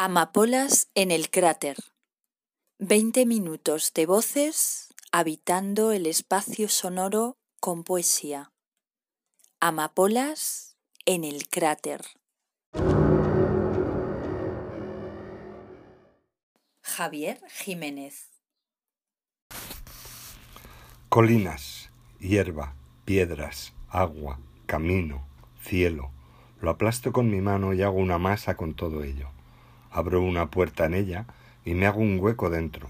Amapolas en el cráter. Veinte minutos de voces habitando el espacio sonoro con poesía. Amapolas en el cráter. Javier Jiménez. Colinas, hierba, piedras, agua, camino, cielo. Lo aplasto con mi mano y hago una masa con todo ello. Abro una puerta en ella y me hago un hueco dentro.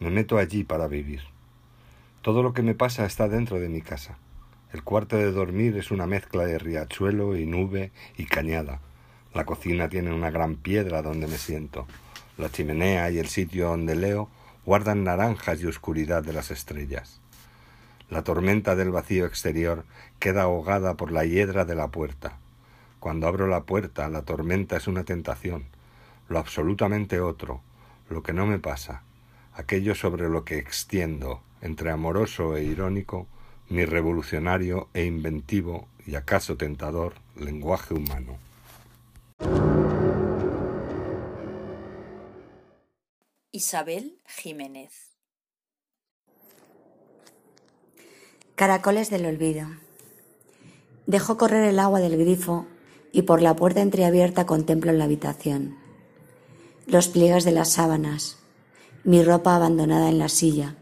Me meto allí para vivir. Todo lo que me pasa está dentro de mi casa. El cuarto de dormir es una mezcla de riachuelo y nube y cañada. La cocina tiene una gran piedra donde me siento. La chimenea y el sitio donde leo guardan naranjas y oscuridad de las estrellas. La tormenta del vacío exterior queda ahogada por la hiedra de la puerta. Cuando abro la puerta, la tormenta es una tentación lo absolutamente otro, lo que no me pasa, aquello sobre lo que extiendo, entre amoroso e irónico, mi revolucionario e inventivo y acaso tentador lenguaje humano. Isabel Jiménez Caracoles del olvido. Dejo correr el agua del grifo y por la puerta entreabierta contemplo la habitación los pliegues de las sábanas, mi ropa abandonada en la silla,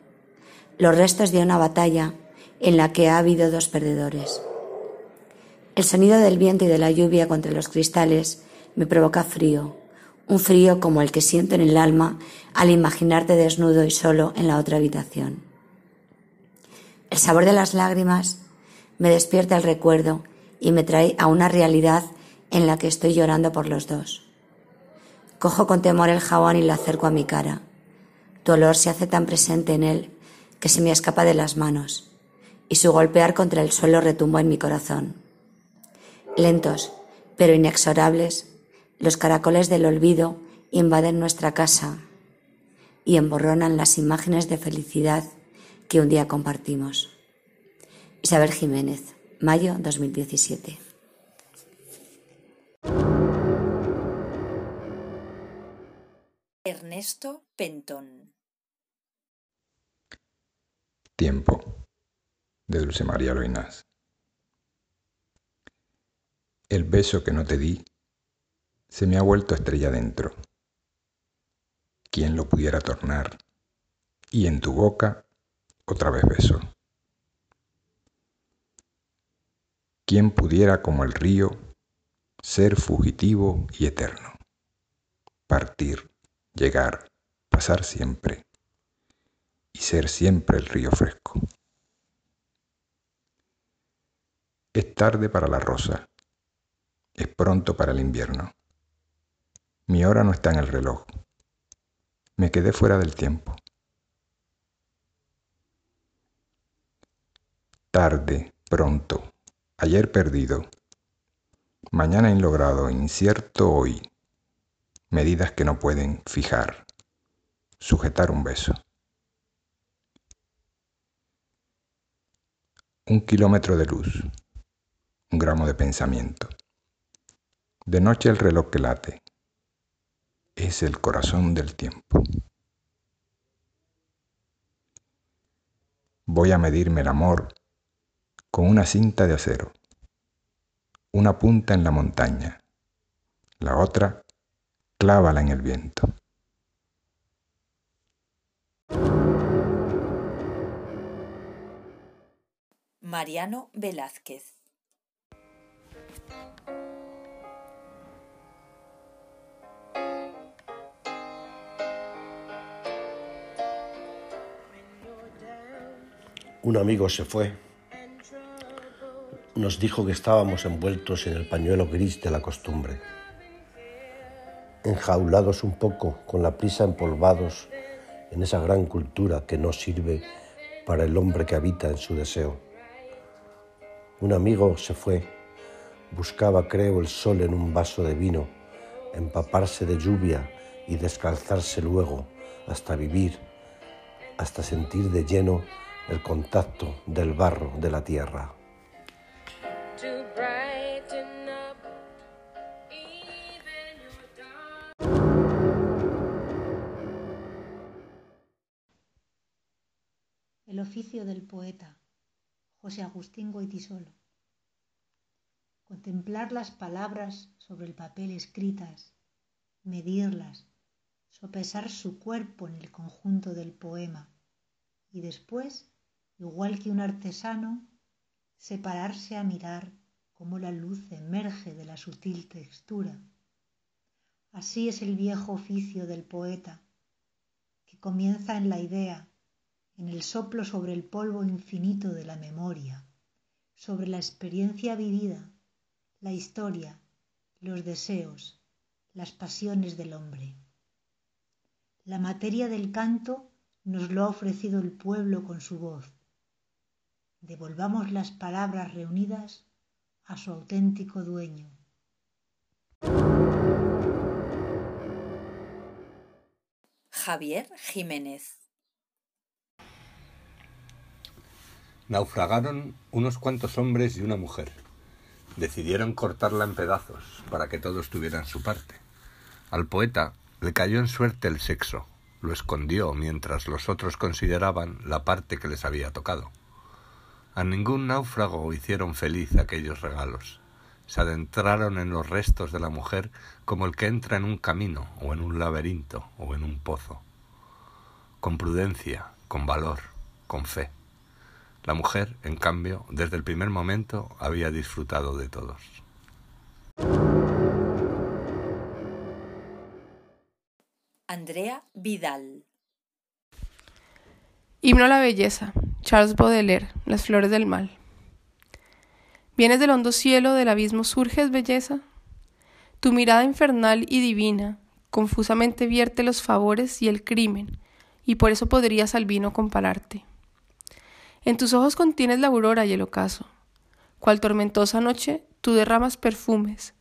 los restos de una batalla en la que ha habido dos perdedores. El sonido del viento y de la lluvia contra los cristales me provoca frío, un frío como el que siento en el alma al imaginarte desnudo y solo en la otra habitación. El sabor de las lágrimas me despierta el recuerdo y me trae a una realidad en la que estoy llorando por los dos. Cojo con temor el jabón y lo acerco a mi cara. Tu olor se hace tan presente en él que se me escapa de las manos y su golpear contra el suelo retumba en mi corazón. Lentos, pero inexorables, los caracoles del olvido invaden nuestra casa y emborronan las imágenes de felicidad que un día compartimos. Isabel Jiménez, mayo 2017. Ernesto Pentón. Tiempo, de Dulce María Loinás. El beso que no te di se me ha vuelto estrella dentro. ¿Quién lo pudiera tornar? Y en tu boca otra vez beso. ¿Quién pudiera como el río ser fugitivo y eterno? Partir llegar, pasar siempre y ser siempre el río fresco. Es tarde para la rosa, es pronto para el invierno. Mi hora no está en el reloj. Me quedé fuera del tiempo. Tarde, pronto, ayer perdido, mañana inlogrado, incierto hoy medidas que no pueden fijar, sujetar un beso. Un kilómetro de luz, un gramo de pensamiento. De noche el reloj que late, es el corazón del tiempo. Voy a medirme el amor con una cinta de acero, una punta en la montaña, la otra clávala en el viento. Mariano Velázquez. Un amigo se fue. Nos dijo que estábamos envueltos en el pañuelo gris de la costumbre enjaulados un poco, con la prisa empolvados en esa gran cultura que no sirve para el hombre que habita en su deseo. Un amigo se fue, buscaba, creo, el sol en un vaso de vino, empaparse de lluvia y descalzarse luego hasta vivir, hasta sentir de lleno el contacto del barro de la tierra. Oficio del poeta José Agustín Goitisolo. Contemplar las palabras sobre el papel escritas, medirlas, sopesar su cuerpo en el conjunto del poema y después, igual que un artesano, separarse a mirar cómo la luz emerge de la sutil textura. Así es el viejo oficio del poeta, que comienza en la idea, en el soplo sobre el polvo infinito de la memoria, sobre la experiencia vivida, la historia, los deseos, las pasiones del hombre. La materia del canto nos lo ha ofrecido el pueblo con su voz. Devolvamos las palabras reunidas a su auténtico dueño. Javier Jiménez Naufragaron unos cuantos hombres y una mujer. Decidieron cortarla en pedazos para que todos tuvieran su parte. Al poeta le cayó en suerte el sexo, lo escondió mientras los otros consideraban la parte que les había tocado. A ningún náufrago hicieron feliz aquellos regalos. Se adentraron en los restos de la mujer como el que entra en un camino o en un laberinto o en un pozo. Con prudencia, con valor, con fe. La mujer, en cambio, desde el primer momento había disfrutado de todos. Andrea Vidal Himno a la belleza. Charles Baudelaire. Las flores del mal. Vienes del hondo cielo, del abismo surges, belleza. Tu mirada infernal y divina confusamente vierte los favores y el crimen, y por eso podrías al vino compararte. En tus ojos contienes la aurora y el ocaso. Cual tormentosa noche, tú derramas perfumes.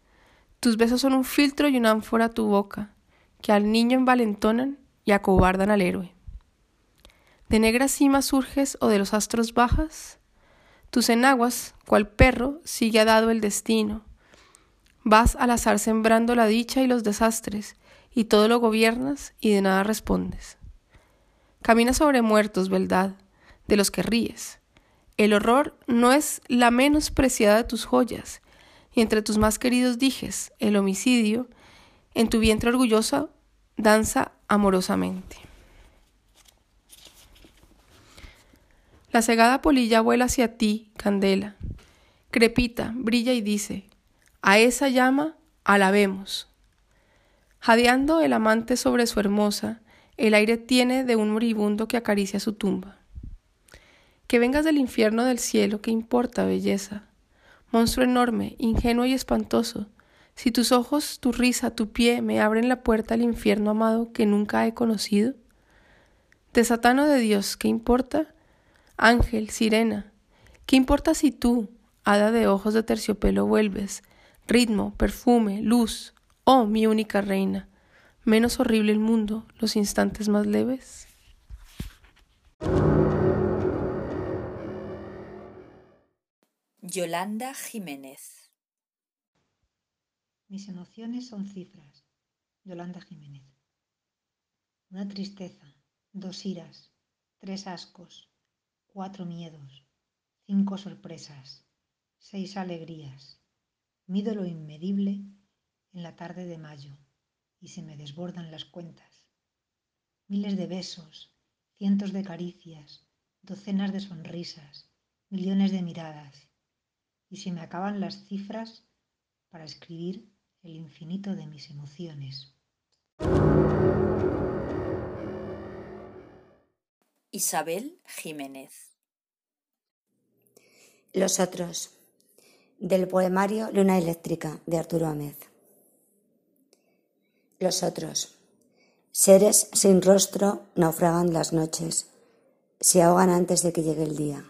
Tus besos son un filtro y una ánfora a tu boca, que al niño envalentonan y acobardan al héroe. ¿De negras cimas surges o de los astros bajas? Tus enaguas, cual perro, sigue dado el destino. Vas al azar sembrando la dicha y los desastres, y todo lo gobiernas y de nada respondes. Caminas sobre muertos, ¿verdad? De los que ríes. El horror no es la menos preciada de tus joyas, y entre tus más queridos dijes, el homicidio, en tu vientre orgullosa, danza amorosamente. La cegada polilla vuela hacia ti, candela, crepita, brilla y dice, a esa llama alabemos. Jadeando el amante sobre su hermosa, el aire tiene de un moribundo que acaricia su tumba. Que vengas del infierno del cielo, ¿qué importa, belleza? Monstruo enorme, ingenuo y espantoso, si tus ojos, tu risa, tu pie me abren la puerta al infierno amado que nunca he conocido. Desatano de Dios, ¿qué importa? Ángel, sirena, ¿qué importa si tú, hada de ojos de terciopelo, vuelves? Ritmo, perfume, luz, oh mi única reina, menos horrible el mundo, los instantes más leves. Yolanda Jiménez. Mis emociones son cifras. Yolanda Jiménez. Una tristeza, dos iras, tres ascos, cuatro miedos, cinco sorpresas, seis alegrías. Mido lo inmedible en la tarde de mayo y se me desbordan las cuentas. Miles de besos, cientos de caricias, docenas de sonrisas, millones de miradas y se me acaban las cifras para escribir el infinito de mis emociones. Isabel Jiménez. Los otros. Del poemario Luna Eléctrica de Arturo Amez. Los otros. Seres sin rostro naufragan las noches, se ahogan antes de que llegue el día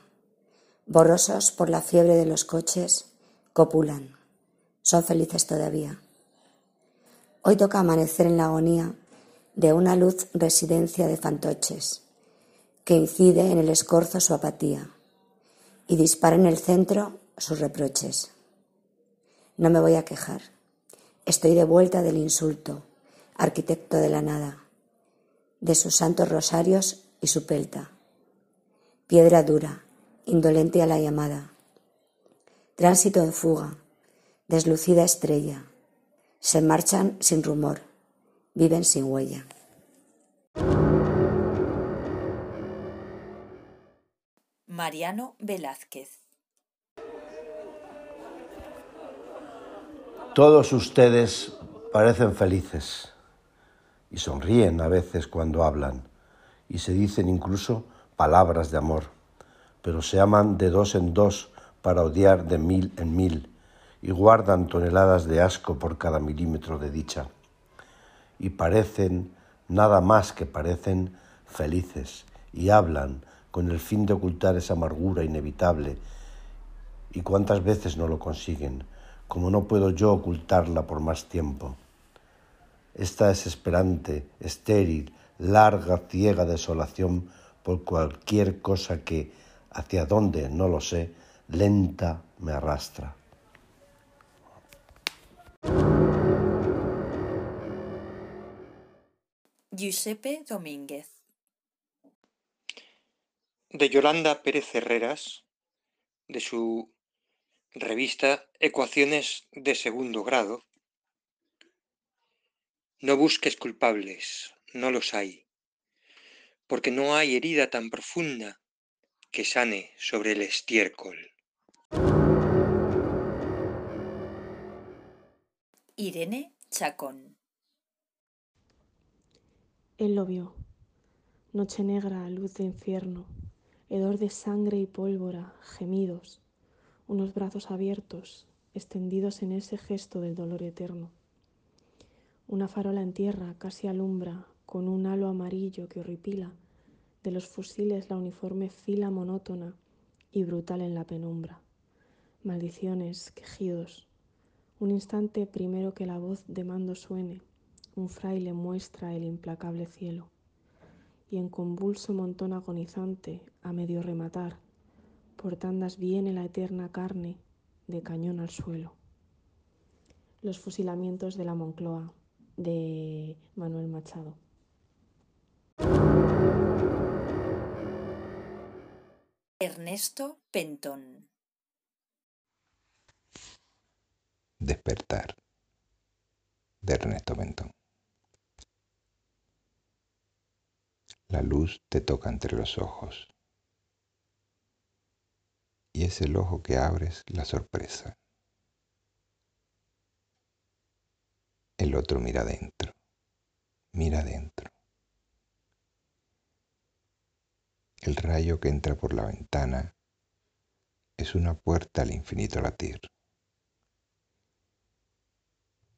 borrosos por la fiebre de los coches, copulan. Son felices todavía. Hoy toca amanecer en la agonía de una luz residencia de fantoches, que incide en el escorzo su apatía y dispara en el centro sus reproches. No me voy a quejar. Estoy de vuelta del insulto, arquitecto de la nada, de sus santos rosarios y su pelta piedra dura, indolente a la llamada. Tránsito en fuga, deslucida estrella, se marchan sin rumor, viven sin huella. Mariano Velázquez. Todos ustedes parecen felices y sonríen a veces cuando hablan y se dicen incluso palabras de amor, pero se aman de dos en dos para odiar de mil en mil y guardan toneladas de asco por cada milímetro de dicha. Y parecen, nada más que parecen, felices y hablan con el fin de ocultar esa amargura inevitable. ¿Y cuántas veces no lo consiguen? como no puedo yo ocultarla por más tiempo. Esta desesperante, estéril, larga, ciega desolación por cualquier cosa que, hacia dónde no lo sé, lenta me arrastra. Giuseppe Domínguez De Yolanda Pérez Herreras, de su revista Ecuaciones de segundo grado. No busques culpables, no los hay, porque no hay herida tan profunda que sane sobre el estiércol. Irene Chacón Él lo vio. Noche negra, luz de infierno, hedor de sangre y pólvora, gemidos, unos brazos abiertos, extendidos en ese gesto del dolor eterno. Una farola en tierra casi alumbra, con un halo amarillo que horripila, de los fusiles la uniforme fila monótona y brutal en la penumbra. Maldiciones, quejidos. Un instante primero que la voz de mando suene, un fraile muestra el implacable cielo. Y en convulso montón agonizante, a medio rematar, por tandas viene la eterna carne de cañón al suelo. Los fusilamientos de la Moncloa de Manuel Machado. Ernesto Pentón Despertar de Ernesto Pentón. La luz te toca entre los ojos y es el ojo que abres la sorpresa. El otro mira adentro, mira adentro. El rayo que entra por la ventana es una puerta al infinito latir.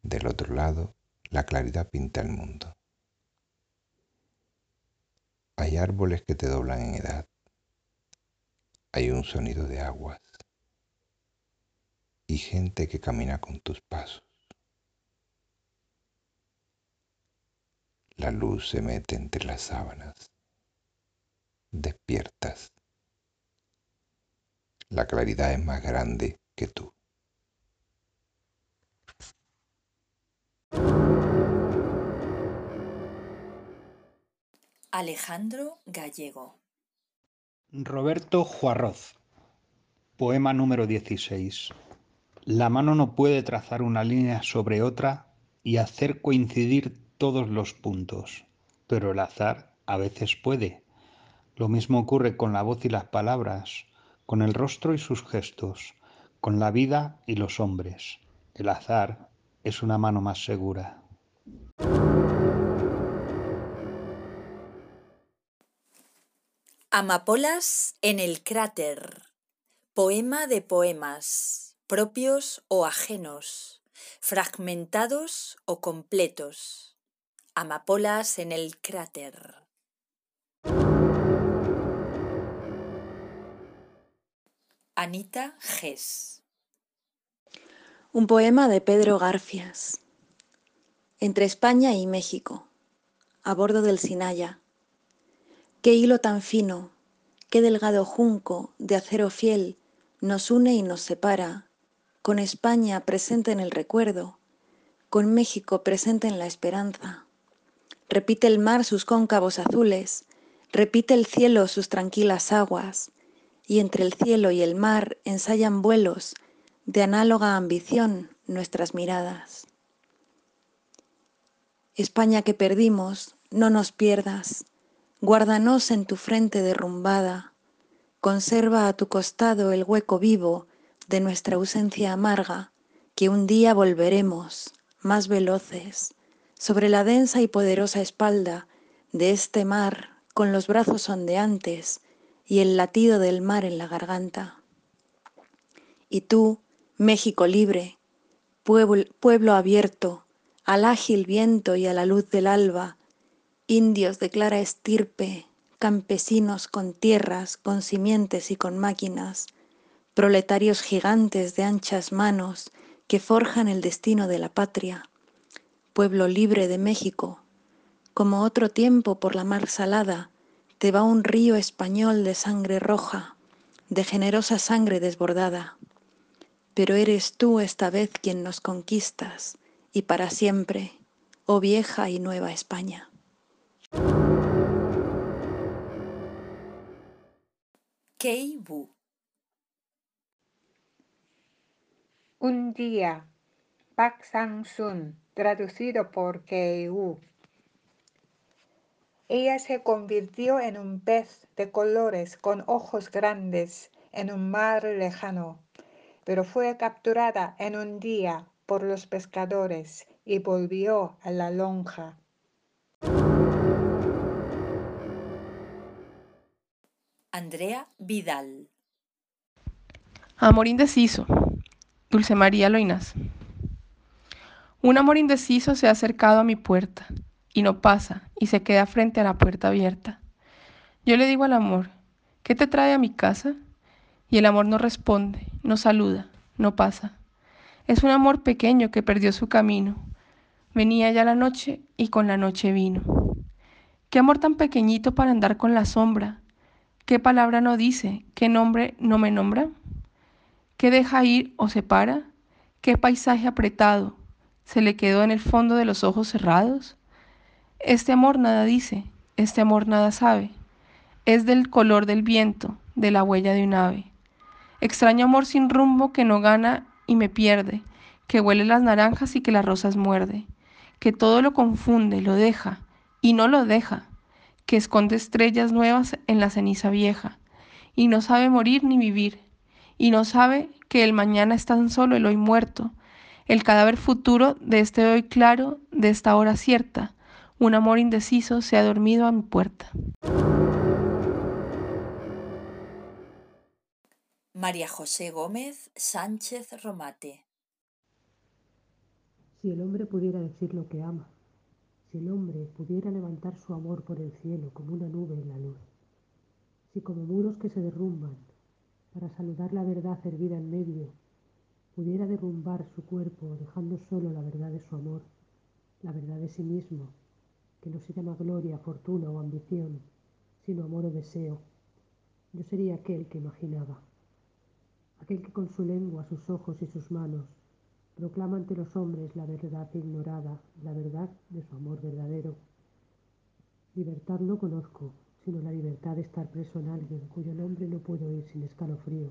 Del otro lado, la claridad pinta el mundo. Hay árboles que te doblan en edad hay un sonido de aguas y gente que camina con tus pasos. La luz se mete entre las sábanas. Despiertas. La claridad es más grande que tú. Alejandro Gallego Roberto Juarroz. Poema número 16. La mano no puede trazar una línea sobre otra y hacer coincidir todos los puntos, pero el azar a veces puede. Lo mismo ocurre con la voz y las palabras, con el rostro y sus gestos, con la vida y los hombres. El azar es una mano más segura. Amapolas en el cráter. Poema de poemas, propios o ajenos, fragmentados o completos. Amapolas en el cráter. Anita Gess. Un poema de Pedro Garfias. Entre España y México, a bordo del Sinaya Qué hilo tan fino, qué delgado junco de acero fiel nos une y nos separa, con España presente en el recuerdo, con México presente en la esperanza. Repite el mar sus cóncavos azules, repite el cielo sus tranquilas aguas, y entre el cielo y el mar ensayan vuelos de análoga ambición nuestras miradas. España que perdimos, no nos pierdas, guárdanos en tu frente derrumbada, conserva a tu costado el hueco vivo de nuestra ausencia amarga, que un día volveremos, más veloces, sobre la densa y poderosa espalda de este mar, con los brazos ondeantes y el latido del mar en la garganta. Y tú, México libre, pueblo, abierto al ágil viento y a la luz del alba, indios de clara estirpe, campesinos con tierras, con simientes y con máquinas, proletarios gigantes de anchas manos que forjan el destino de la patria, pueblo libre de México, como otro tiempo por la mar salada, te va un río español de sangre roja, de generosa sangre desbordada pero eres tú esta vez quien nos conquistas y para siempre, oh vieja y nueva España. Kei Bu Un día, Pak Sang-sun, traducido por Kei Wu. Ella se convirtió en un pez de colores con ojos grandes en un mar lejano pero fue capturada en un día por los pescadores y volvió a la lonja. Andrea Vidal Amor indeciso. Dulce María Loinas. Un amor indeciso se ha acercado a mi puerta y no pasa y se queda frente a la puerta abierta. Yo le digo al amor, ¿qué te trae a mi casa? Y el amor no responde, no saluda, no pasa. Es un amor pequeño que perdió su camino. Venía ya la noche y con la noche vino. Qué amor tan pequeñito para andar con la sombra. Qué palabra no dice, qué nombre no me nombra. ¿Qué deja ir o se para? ¿Qué paisaje apretado se le quedó en el fondo de los ojos cerrados? Este amor nada dice, este amor nada sabe. Es del color del viento, de la huella de un ave. Extraño amor sin rumbo que no gana y me pierde, que huele las naranjas y que las rosas muerde, que todo lo confunde, lo deja y no lo deja, que esconde estrellas nuevas en la ceniza vieja, y no sabe morir ni vivir, y no sabe que el mañana es tan solo el hoy muerto, el cadáver futuro de este hoy claro, de esta hora cierta, un amor indeciso se ha dormido a mi puerta. María José Gómez Sánchez Romate. Si el hombre pudiera decir lo que ama, si el hombre pudiera levantar su amor por el cielo como una nube en la luz, si como muros que se derrumban para saludar la verdad hervida en medio, pudiera derrumbar su cuerpo dejando solo la verdad de su amor, la verdad de sí mismo, que no se llama gloria, fortuna o ambición, sino amor o deseo, yo sería aquel que imaginaba aquel que con su lengua, sus ojos y sus manos proclama ante los hombres la verdad ignorada, la verdad de su amor verdadero. Libertad no conozco, sino la libertad de estar preso en alguien cuyo nombre no puedo oír sin escalofrío.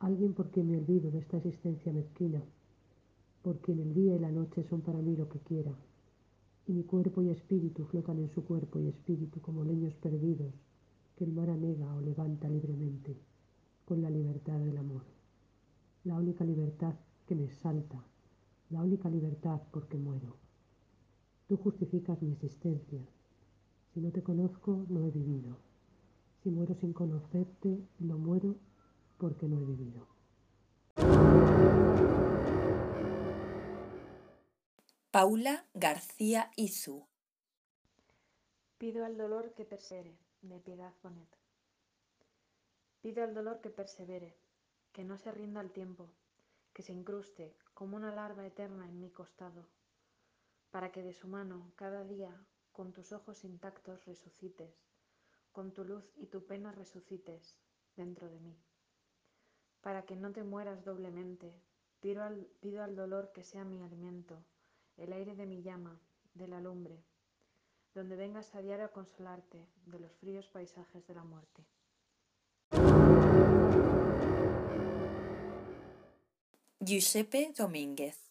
Alguien por quien me olvido de esta existencia mezquina, porque en el día y la noche son para mí lo que quiera, y mi cuerpo y espíritu flotan en su cuerpo y espíritu como leños perdidos que el mar anega o levanta libremente con la libertad del amor. La única libertad que me salta, la única libertad porque muero. Tú justificas mi existencia. Si no te conozco, no he vivido. Si muero sin conocerte, no muero porque no he vivido. Paula García Izu Pido al dolor que persevere, de Piedad Bonet. Pido al dolor que persevere, que no se rinda al tiempo, que se incruste como una larva eterna en mi costado, para que de su mano cada día con tus ojos intactos resucites, con tu luz y tu pena resucites dentro de mí. Para que no te mueras doblemente, pido al, pido al dolor que sea mi alimento, el aire de mi llama, de la lumbre, donde vengas a diario a consolarte de los fríos paisajes de la muerte. Giuseppe Domínguez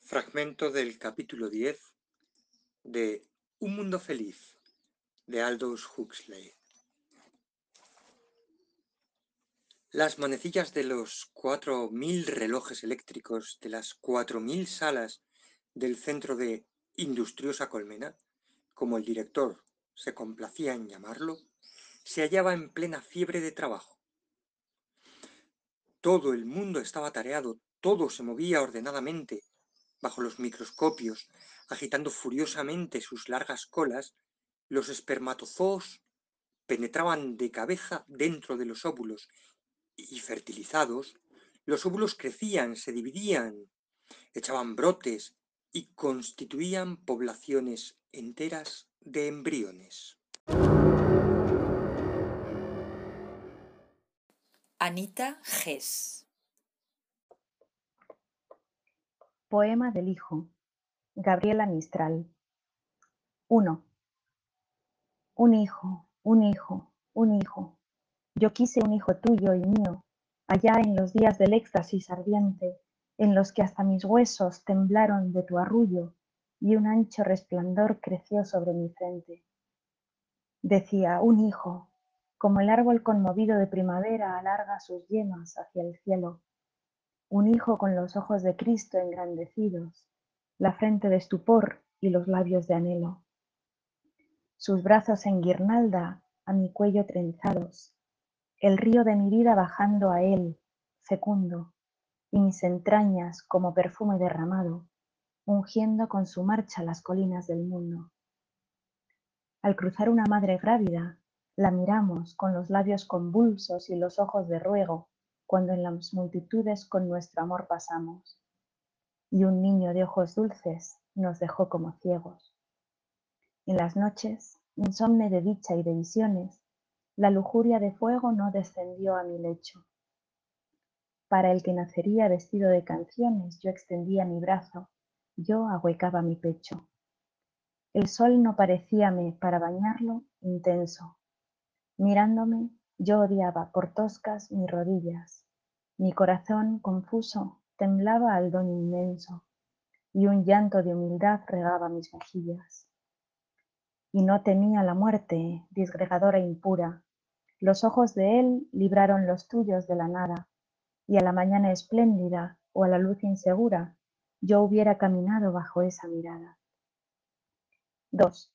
Fragmento del capítulo 10 de Un mundo feliz de Aldous Huxley. Las manecillas de los cuatro mil relojes eléctricos de las cuatro mil salas del centro de Industriosa Colmena, como el director se complacía en llamarlo, se hallaba en plena fiebre de trabajo. Todo el mundo estaba tareado, todo se movía ordenadamente bajo los microscopios, agitando furiosamente sus largas colas, los espermatozoos penetraban de cabeza dentro de los óvulos y fertilizados, los óvulos crecían, se dividían, echaban brotes y constituían poblaciones enteras de embriones. Anita Gess Poema del Hijo. Gabriela Mistral. 1. Un hijo, un hijo, un hijo. Yo quise un hijo tuyo y mío, allá en los días del éxtasis ardiente, en los que hasta mis huesos temblaron de tu arrullo y un ancho resplandor creció sobre mi frente. Decía, un hijo, como el árbol conmovido de primavera alarga sus yemas hacia el cielo un hijo con los ojos de Cristo engrandecidos, la frente de estupor y los labios de anhelo. Sus brazos en guirnalda a mi cuello trenzados, el río de mi vida bajando a él, fecundo, y mis entrañas como perfume derramado, ungiendo con su marcha las colinas del mundo. Al cruzar una madre grávida, la miramos con los labios convulsos y los ojos de ruego, cuando en las multitudes con nuestro amor pasamos, y un niño de ojos dulces nos dejó como ciegos. En las noches, insomne de dicha y de visiones, la lujuria de fuego no descendió a mi lecho. Para el que nacería vestido de canciones, yo extendía mi brazo, yo ahuecaba mi pecho. El sol no parecíame, para bañarlo, intenso. Mirándome, yo odiaba por toscas mis rodillas, mi corazón confuso temblaba al don inmenso, y un llanto de humildad regaba mis mejillas. Y no temía la muerte, disgregadora e impura. Los ojos de él libraron los tuyos de la nada, y a la mañana espléndida o a la luz insegura, yo hubiera caminado bajo esa mirada. 2.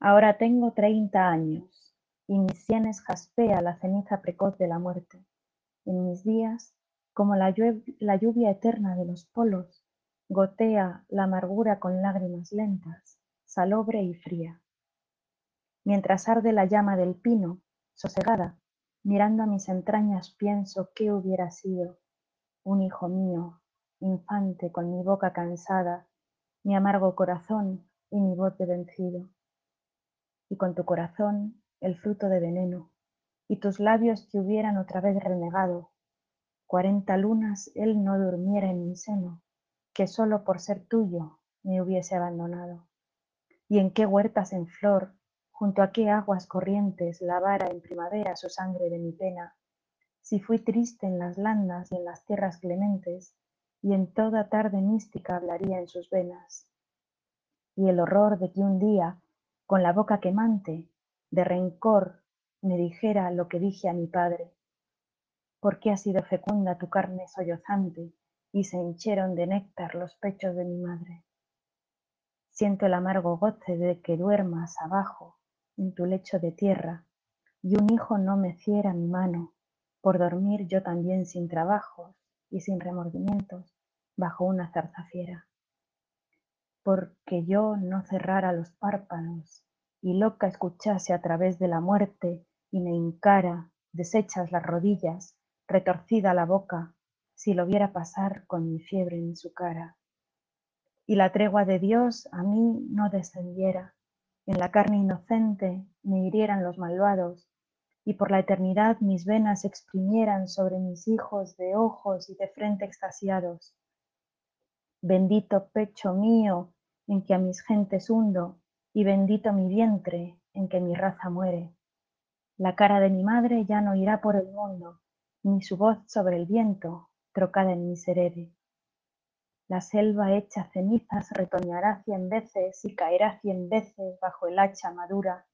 Ahora tengo treinta años, y mis sienes jaspea la ceniza precoz de la muerte en mis días, como la, lluvia eterna de los polos, gotea la amargura con lágrimas lentas, salobre y fría. Mientras arde la llama del pino, sosegada, mirando a mis entrañas pienso qué hubiera sido un hijo mío, infante con mi boca cansada, mi amargo corazón y mi voz de vencido. Y con tu corazón el fruto de veneno, y tus labios que hubieran otra vez renegado. Cuarenta lunas él no durmiera en mi seno, que solo por ser tuyo me hubiese abandonado. Y en qué huertas en flor, junto a qué aguas corrientes lavara en primavera su sangre de mi pena, si fui triste en las landas y en las tierras clementes, y en toda tarde mística hablaría en sus venas. Y el horror de que un día, con la boca quemante, de rencor me dijera lo que dije a mi padre, ¿por qué ha sido fecunda tu carne sollozante y se hincheron de néctar los pechos de mi madre? Siento el amargo goce de que duermas abajo en tu lecho de tierra y un hijo no me ciera mi mano por dormir yo también sin trabajos y sin remordimientos bajo una zarza fiera. Porque yo no cerrara los párpados y loca escuchase a través de la muerte y me encara, deshechas las rodillas, retorcida la boca, si lo viera pasar con mi fiebre en su cara. Y la tregua de Dios a mí no descendiera, en la carne inocente me hirieran los malvados, y por la eternidad mis venas exprimieran sobre mis hijos de ojos y de frente extasiados. Bendito pecho mío, en que a mis gentes hundo, y bendito mi vientre en que mi raza muere. La cara de mi madre ya no irá por el mundo, ni su voz sobre el viento, trocada en miserere. La selva hecha cenizas retoñará cien veces y caerá cien veces bajo el hacha madura.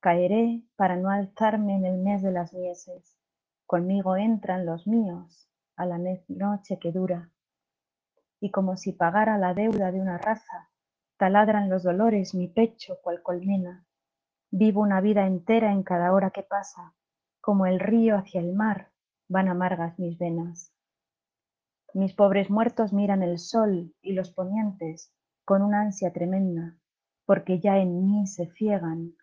Caeré para no alzarme en el mes de las mieses. Conmigo entran los míos a la noche que dura. Y como si pagara la deuda de una raza, taladran los dolores mi pecho cual colmena. Vivo una vida entera en cada hora que pasa, como el río hacia el mar van amargas mis venas. Mis pobres muertos miran el sol y los ponientes con una ansia tremenda, porque ya en mí se ciegan,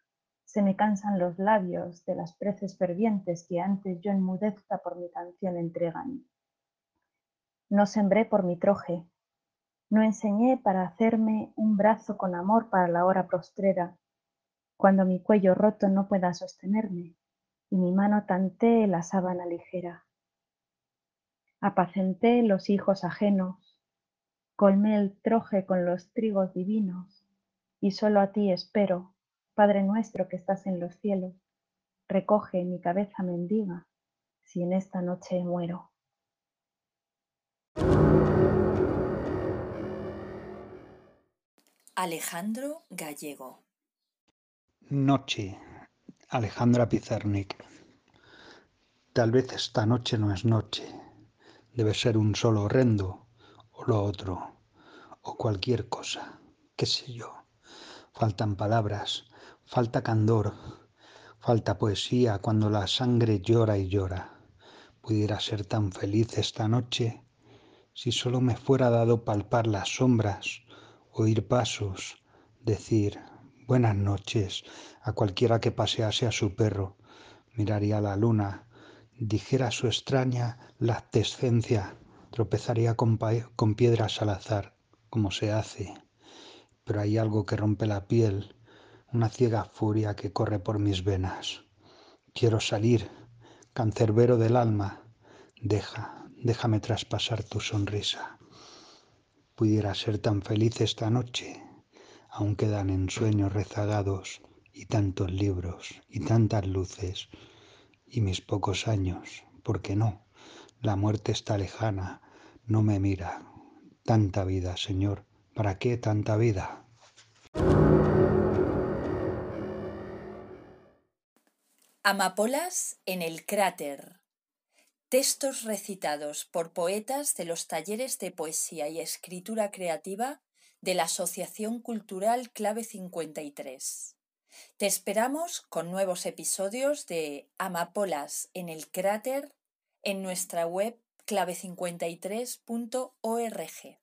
se me cansan los labios de las preces fervientes que antes yo enmudezca por mi canción entregan. No sembré por mi troje, no enseñé para hacerme un brazo con amor para la hora postrera, cuando mi cuello roto no pueda sostenerme y mi mano tantee la sábana ligera. Apacenté los hijos ajenos, colmé el troje con los trigos divinos, y solo a ti espero, Padre nuestro que estás en los cielos, recoge mi cabeza mendiga, si en esta noche muero. Alejandro Gallego Noche, Alejandra Pizarnik. Tal vez esta noche no es noche, debe ser un solo horrendo, o lo otro, o cualquier cosa, qué sé yo. Faltan palabras, falta candor, falta poesía cuando la sangre llora y llora. Pudiera ser tan feliz esta noche si solo me fuera dado palpar las sombras, oír pasos, decir buenas noches a cualquiera que pasease a su perro, miraría la luna, dijera su extraña lactescencia, tropezaría con, con piedras al azar, como se hace. Pero hay algo que rompe la piel, una ciega furia que corre por mis venas. Quiero salir, cancerbero del alma. Deja, déjame traspasar tu sonrisa. Pudiera ser tan feliz esta noche. Aún quedan ensueños rezagados y tantos libros y tantas luces y mis pocos años, ¿por qué no? La muerte está lejana, no me mira. Tanta vida, Señor, ¿para qué tanta vida? Amapolas en el cráter. Textos recitados por poetas de los talleres de poesía y escritura creativa de la Asociación Cultural Clave 53. Te esperamos con nuevos episodios de Amapolas en el cráter en nuestra web clave53.org.